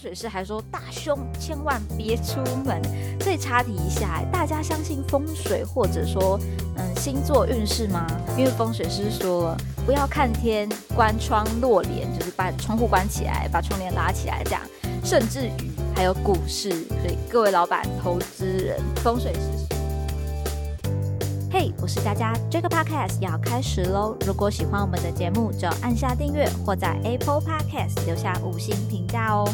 水师还说大凶，千万别出门。所以插题一下，大家相信风水或者说嗯星座运势吗？因为风水师说，不要看天，关窗落帘，就是把窗户关起来，把窗帘拉起来，这样。甚至于还有股市，所以各位老板、投资人，风水师。嘿，我是佳佳，这个 podcast 要开始喽！如果喜欢我们的节目，就按下订阅或在 Apple Podcast 留下五星评价哦。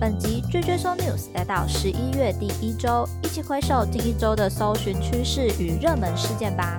本集追追搜 news 来到十一月第一周，一起回首近一周的搜寻趋势与热门事件吧。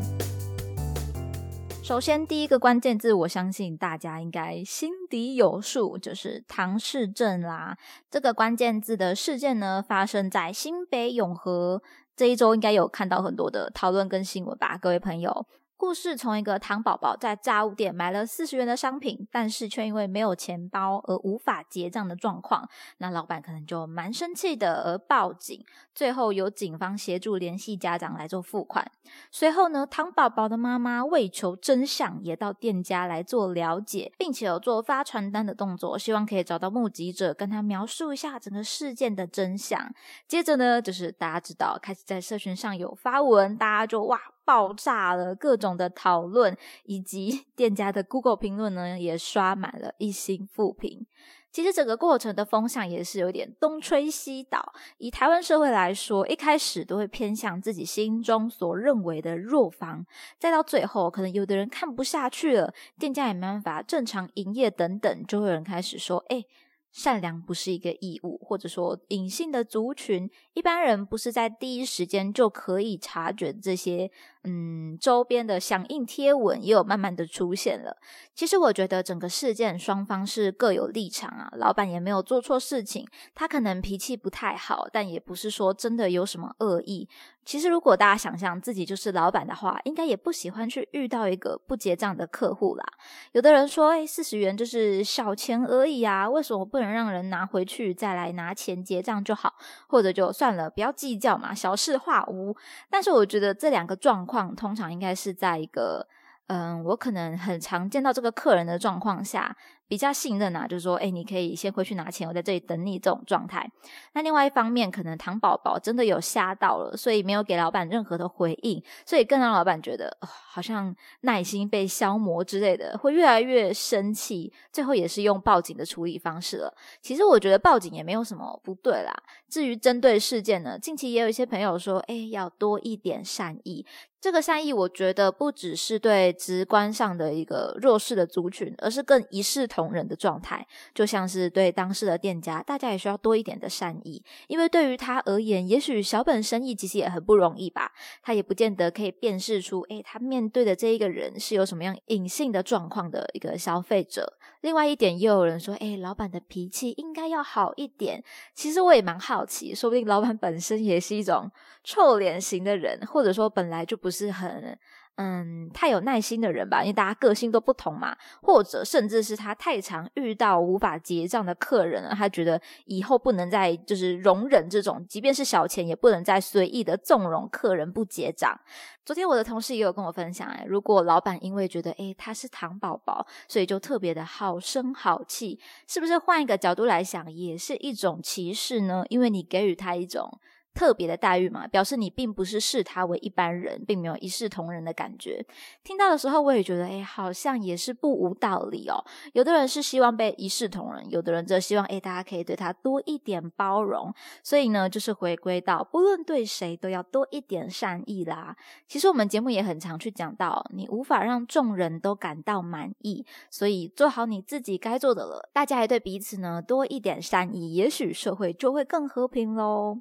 首先，第一个关键字，我相信大家应该心底有数，就是唐氏症啦。这个关键字的事件呢，发生在新北永和。这一周应该有看到很多的讨论跟新闻吧，各位朋友。故事从一个糖宝宝在炸物店买了四十元的商品，但是却因为没有钱包而无法结账的状况，那老板可能就蛮生气的，而报警。最后由警方协助联系家长来做付款。随后呢，糖宝宝的妈妈为求真相，也到店家来做了解，并且有做发传单的动作，希望可以找到目击者，跟他描述一下整个事件的真相。接着呢，就是大家知道，开始在社群上有发文，大家就哇。爆炸了，各种的讨论以及 店家的 Google 评论呢，也刷满了一星负评。其实整个过程的风向也是有点东吹西倒。以台湾社会来说，一开始都会偏向自己心中所认为的弱方，再到最后，可能有的人看不下去了，店家也没办法正常营业等等，就会有人开始说：“哎。”善良不是一个义务，或者说隐性的族群，一般人不是在第一时间就可以察觉这些。嗯，周边的响应贴文也有慢慢的出现了。其实我觉得整个事件双方是各有立场啊，老板也没有做错事情，他可能脾气不太好，但也不是说真的有什么恶意。其实如果大家想象自己就是老板的话，应该也不喜欢去遇到一个不结账的客户啦。有的人说，哎，四十元就是小钱而已啊，为什么不能让人拿回去再来拿钱结账就好？或者就算了，不要计较嘛，小事化无。但是我觉得这两个状况通常应该是在一个，嗯，我可能很常见到这个客人的状况下。比较信任啊，就是说，哎，你可以先回去拿钱，我在这里等你这种状态。那另外一方面，可能糖宝宝真的有吓到了，所以没有给老板任何的回应，所以更让老板觉得好像耐心被消磨之类的，会越来越生气。最后也是用报警的处理方式了。其实我觉得报警也没有什么不对啦。至于针对事件呢，近期也有一些朋友说，哎，要多一点善意。这个善意，我觉得不只是对直观上的一个弱势的族群，而是更一视同仁的状态。就像是对当事的店家，大家也需要多一点的善意，因为对于他而言，也许小本生意其实也很不容易吧。他也不见得可以辨识出，诶，他面对的这一个人是有什么样隐性的状况的一个消费者。另外一点，也有人说，诶，老板的脾气应该要好一点。其实我也蛮好奇，说不定老板本身也是一种臭脸型的人，或者说本来就不。不是很嗯太有耐心的人吧，因为大家个性都不同嘛，或者甚至是他太常遇到无法结账的客人了，他觉得以后不能再就是容忍这种，即便是小钱也不能再随意的纵容客人不结账。昨天我的同事也有跟我分享，哎，如果老板因为觉得哎他是糖宝宝，所以就特别的好声好气，是不是换一个角度来想，也是一种歧视呢？因为你给予他一种。特别的待遇嘛，表示你并不是视他为一般人，并没有一视同仁的感觉。听到的时候，我也觉得，哎，好像也是不无道理哦。有的人是希望被一视同仁，有的人则希望，哎，大家可以对他多一点包容。所以呢，就是回归到，不论对谁都要多一点善意啦。其实我们节目也很常去讲到，你无法让众人都感到满意，所以做好你自己该做的了。大家也对彼此呢多一点善意，也许社会就会更和平喽。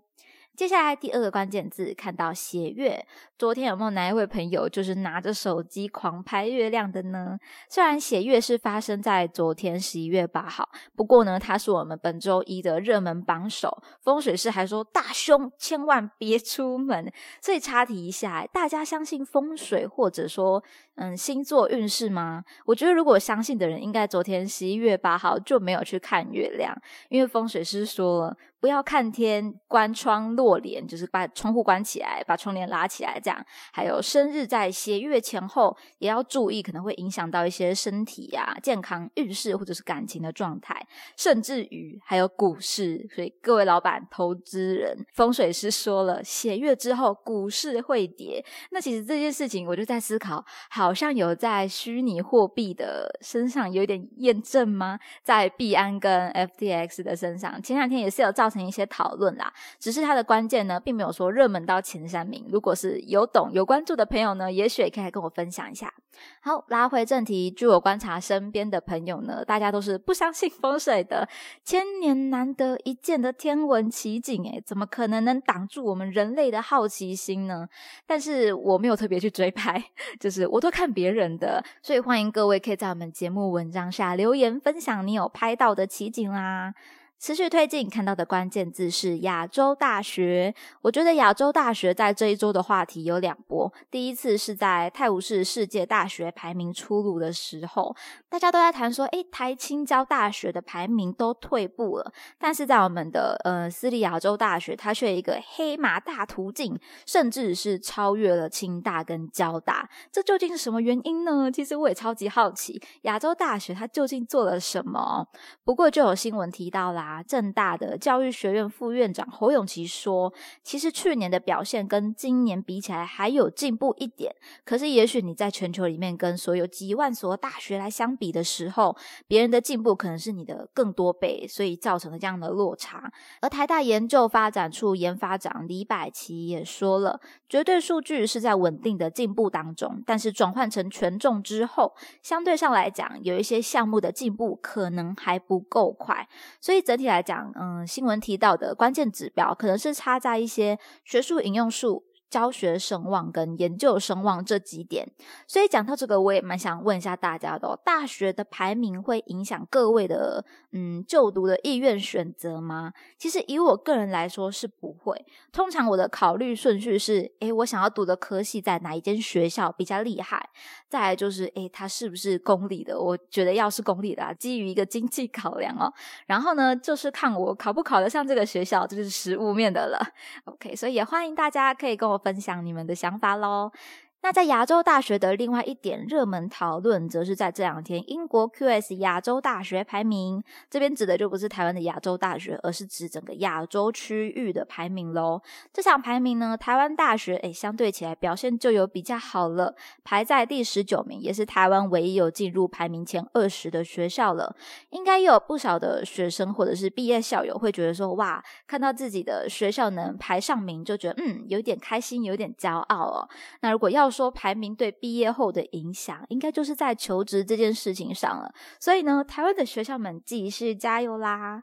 接下来第二个关键字，看到斜月。昨天有没有哪一位朋友就是拿着手机狂拍月亮的呢？虽然斜月是发生在昨天十一月八号，不过呢，它是我们本周一的热门榜首。风水师还说大凶，千万别出门。所以插题一下，大家相信风水或者说嗯星座运势吗？我觉得如果相信的人，应该昨天十一月八号就没有去看月亮，因为风水师说了，不要看天，关窗落帘，就是把窗户关起来，把窗帘拉起来，这样。还有生日在斜月前后，也要注意，可能会影响到一些身体呀、健康、运势或者是感情的状态，甚至于还有股市。所以各位老板、投资人、风水师说了，斜月之后股市会跌。那其实这件事情，我就在思考，好像有在虚拟货币的身上有点验证吗？在币安跟 FTX 的身上，前两天也是有造。造成一些讨论啦，只是它的关键呢，并没有说热门到前三名。如果是有懂有关注的朋友呢，也许也可以来跟我分享一下。好，拉回正题，据我观察，身边的朋友呢，大家都是不相信风水的，千年难得一见的天文奇景，诶怎么可能能挡住我们人类的好奇心呢？但是我没有特别去追拍，就是我都看别人的，所以欢迎各位可以在我们节目文章下留言分享你有拍到的奇景啦。持续推进，看到的关键字是亚洲大学。我觉得亚洲大学在这一周的话题有两波。第一次是在泰晤士世界大学排名出炉的时候，大家都在谈说，诶，台青交大学的排名都退步了。但是在我们的呃私立亚洲大学，它却一个黑马大途径，甚至是超越了清大跟交大。这究竟是什么原因呢？其实我也超级好奇，亚洲大学它究竟做了什么？不过就有新闻提到啦。啊，正大的教育学院副院长侯永琪说：“其实去年的表现跟今年比起来还有进步一点，可是也许你在全球里面跟所有几万所大学来相比的时候，别人的进步可能是你的更多倍，所以造成了这样的落差。”而台大研究发展处研发长李百奇也说了：“绝对数据是在稳定的进步当中，但是转换成权重之后，相对上来讲，有一些项目的进步可能还不够快，所以整。”整体来讲，嗯，新闻提到的关键指标可能是差在一些学术引用数。教学声望跟研究声望这几点，所以讲到这个，我也蛮想问一下大家的：大学的排名会影响各位的嗯就读的意愿选择吗？其实以我个人来说是不会。通常我的考虑顺序是：诶，我想要读的科系在哪一间学校比较厉害？再来就是：诶，它是不是公立的？我觉得要是公立的，基于一个经济考量哦。然后呢，就是看我考不考得上这个学校，这就是实物面的了。OK，所以也欢迎大家可以跟我。分享你们的想法喽。那在亚洲大学的另外一点热门讨论，则是在这两天英国 QS 亚洲大学排名，这边指的就不是台湾的亚洲大学，而是指整个亚洲区域的排名喽。这场排名呢，台湾大学诶相对起来表现就有比较好了，排在第十九名，也是台湾唯一有进入排名前二十的学校了。应该也有不少的学生或者是毕业校友会觉得说，哇，看到自己的学校能排上名，就觉得嗯有点开心，有点骄傲哦。那如果要说排名对毕业后的影响，应该就是在求职这件事情上了。所以呢，台湾的学校们继续加油啦！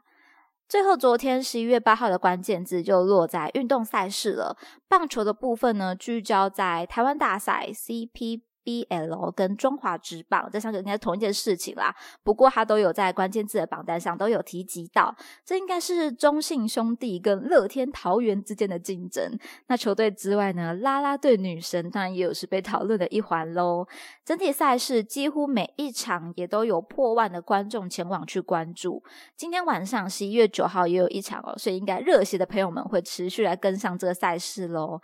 最后，昨天十一月八号的关键字就落在运动赛事了。棒球的部分呢，聚焦在台湾大赛 CP。B L 跟中华职棒这三个应该是同一件事情啦，不过它都有在关键字的榜单上都有提及到，这应该是中信兄弟跟乐天桃园之间的竞争。那球队之外呢，啦啦队女神当然也有是被讨论的一环喽。整体赛事几乎每一场也都有破万的观众前往去关注。今天晚上十一月九号也有一场哦，所以应该热血的朋友们会持续来跟上这个赛事喽。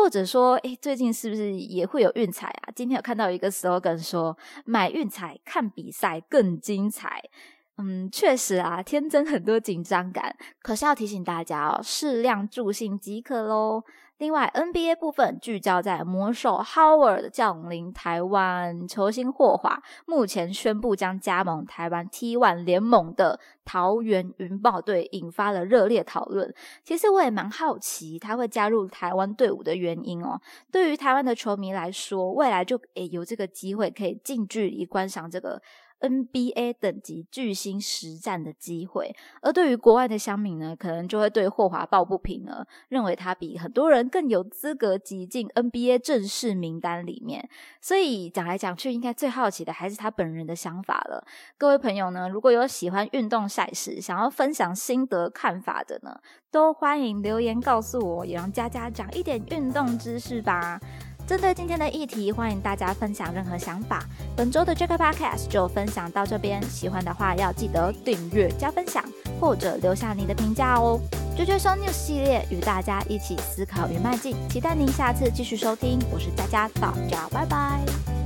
或者说，诶，最近是不是也会有运彩啊？今天有看到一个 slogan 说，买运彩看比赛更精彩。嗯，确实啊，天真很多紧张感，可是要提醒大家哦，适量助兴即可喽。另外，NBA 部分聚焦在魔兽 Howard 降临台湾，球星霍华目前宣布将加盟台湾 T1 联盟的桃园云豹队，引发了热烈讨论。其实我也蛮好奇他会加入台湾队伍的原因哦。对于台湾的球迷来说，未来就诶有这个机会可以近距离观赏这个。NBA 等级巨星实战的机会，而对于国外的乡民呢，可能就会对霍华抱不平了，认为他比很多人更有资格挤进 NBA 正式名单里面。所以讲来讲去，应该最好奇的还是他本人的想法了。各位朋友呢，如果有喜欢运动赛事，想要分享心得看法的呢，都欢迎留言告诉我，也让佳佳讲一点运动知识吧。针对今天的议题，欢迎大家分享任何想法。本周的 Jack Podcast 就分享到这边，喜欢的话要记得订阅加分享，或者留下你的评价哦。追追搜 news 系列与大家一起思考与迈进，期待您下次继续收听。我是佳佳，大家拜拜。